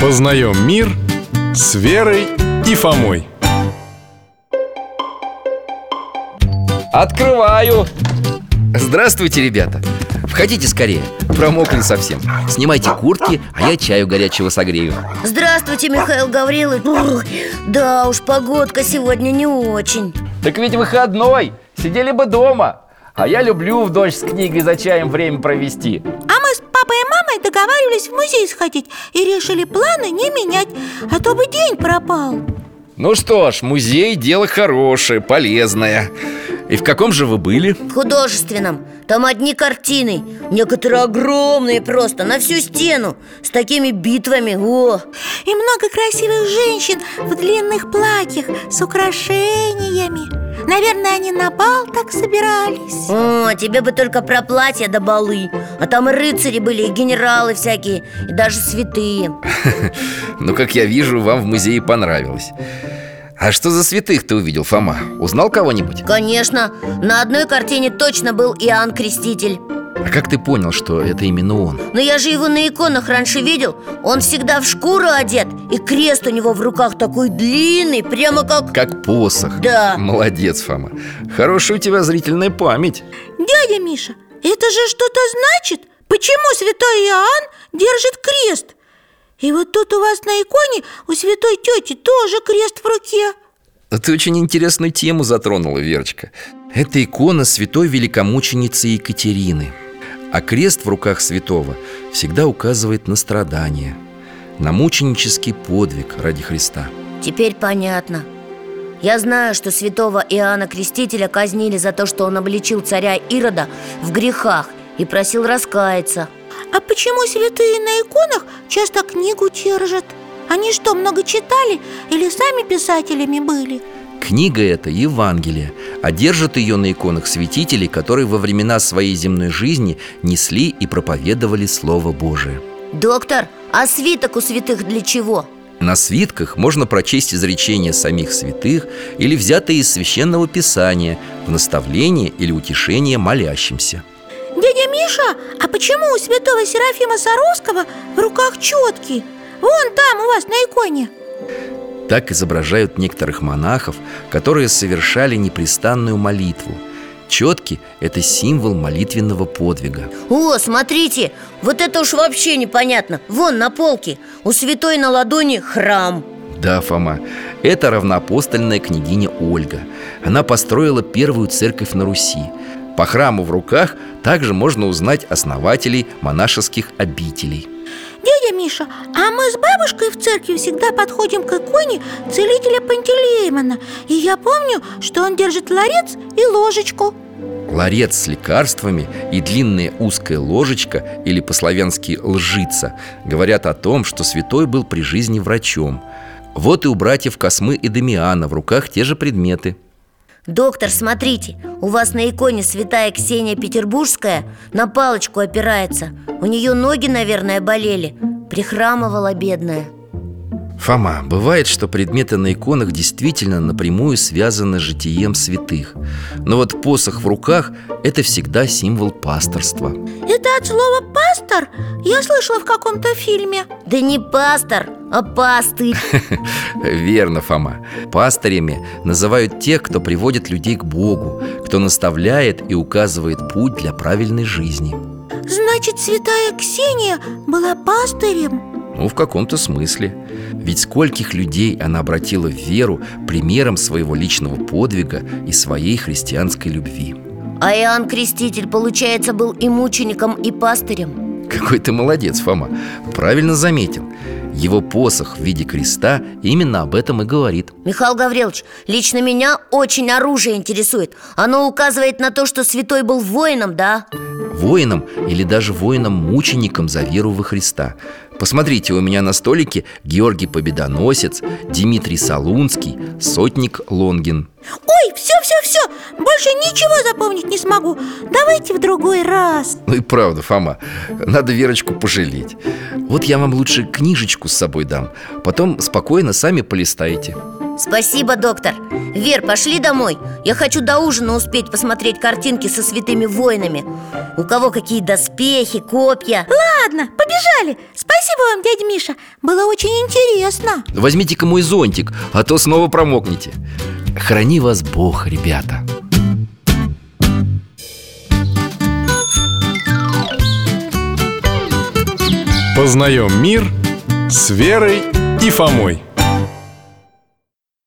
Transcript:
Познаем мир с Верой и Фомой. Открываю. Здравствуйте, ребята. Входите скорее, промокли совсем. Снимайте куртки, а я чаю горячего согрею. Здравствуйте, Михаил Гаврилович. Ух, Да уж, погодка сегодня не очень. Так ведь выходной, сидели бы дома. А я люблю в дождь с книгой за чаем время провести договаривались в музей сходить И решили планы не менять, а то бы день пропал. Ну что ж, музей дело хорошее, полезное. И в каком же вы были? В художественном. Там одни картины Некоторые огромные просто, на всю стену С такими битвами, о! И много красивых женщин в длинных платьях с украшениями Наверное, они на бал так собирались. О, тебе бы только про платья до балы. А там и рыцари были, и генералы всякие И даже святые. Ну, как я вижу, вам в музее понравилось. А что за святых ты увидел, Фома? Узнал кого-нибудь? Конечно, на одной картине точно был Иоанн Креститель А как ты понял, что это именно он? Но я же его на иконах раньше видел Он всегда в шкуру одет И крест у него в руках такой длинный Прямо как... Как посох Да. Молодец, Фома Хорошая у тебя зрительная память Дядя Миша, это же что-то значит? Почему святой Иоанн держит крест? И вот тут у вас на иконе у святой тети тоже крест в руке Ты очень интересную тему затронула, Верочка Это икона святой великомученицы Екатерины А крест в руках святого всегда указывает на страдания На мученический подвиг ради Христа Теперь понятно Я знаю, что святого Иоанна Крестителя казнили за то, что он обличил царя Ирода в грехах И просил раскаяться А почему святые на иконах часто книгу держат? Они что, много читали или сами писателями были? Книга эта Евангелие, а держат ее на иконах святителей, которые во времена своей земной жизни несли и проповедовали Слово Божие. Доктор, а свиток у святых для чего? На свитках можно прочесть изречения самих святых или взятые из священного писания в наставление или утешение молящимся. Дядя Миша, а почему у святого Серафима Саровского в руках четки? Вон там у вас на иконе Так изображают некоторых монахов, которые совершали непрестанную молитву. Четки – это символ молитвенного подвига. О, смотрите, вот это уж вообще непонятно. Вон на полке, у святой на ладони храм. Да, Фома, это равноапостольная княгиня Ольга. Она построила первую церковь на Руси. По храму в руках также можно узнать основателей монашеских обителей Дядя Миша, а мы с бабушкой в церкви всегда подходим к иконе целителя Пантелеймона И я помню, что он держит ларец и ложечку Ларец с лекарствами и длинная узкая ложечка, или по-славянски лжица, говорят о том, что святой был при жизни врачом. Вот и у братьев Космы и Дамиана в руках те же предметы. Доктор, смотрите, у вас на иконе святая Ксения Петербургская на палочку опирается. У нее ноги, наверное, болели. Прихрамывала бедная Фома, бывает, что предметы на иконах действительно напрямую связаны с житием святых. Но вот посох в руках – это всегда символ пасторства. Это от слова «пастор»? Я слышала в каком-то фильме. Да не пастор, а пастырь Верно, Фома. Пастырями называют тех, кто приводит людей к Богу Кто наставляет и указывает путь для правильной жизни. Значит, святая Ксения была пастырем? Ну, в каком-то смысле. Ведь скольких людей она обратила в веру Примером своего личного подвига и своей христианской любви. А Иоанн Креститель, получается, был и мучеником, и пастырем Какой ты молодец, Фома. Правильно заметил. Его посох в виде креста именно об этом и говорит. Михаил Гаврилович, лично меня очень оружие интересует. Оно указывает на то, что святой был воином, да? Воином или даже воином-мучеником за веру во Христа. Посмотрите, у меня на столике Георгий Победоносец, Дмитрий Солунский, Сотник Лонгин Ой, все-все-все, больше ничего запомнить не смогу. Давайте в другой раз. Ну и правда, Фома, надо Верочку пожалеть. Вот я вам лучше книжечку с собой дам Потом спокойно сами полистайте Спасибо, доктор. Вер, пошли домой. Я хочу до ужина успеть посмотреть картинки со святыми воинами. У кого какие доспехи, копья. Ладно, побежали. Спасибо вам, дядя Миша. Было очень интересно. Возьмите-ка мой зонтик, а то снова промокнете Храни вас Бог, ребята. Познаем мир с Верой и Фомой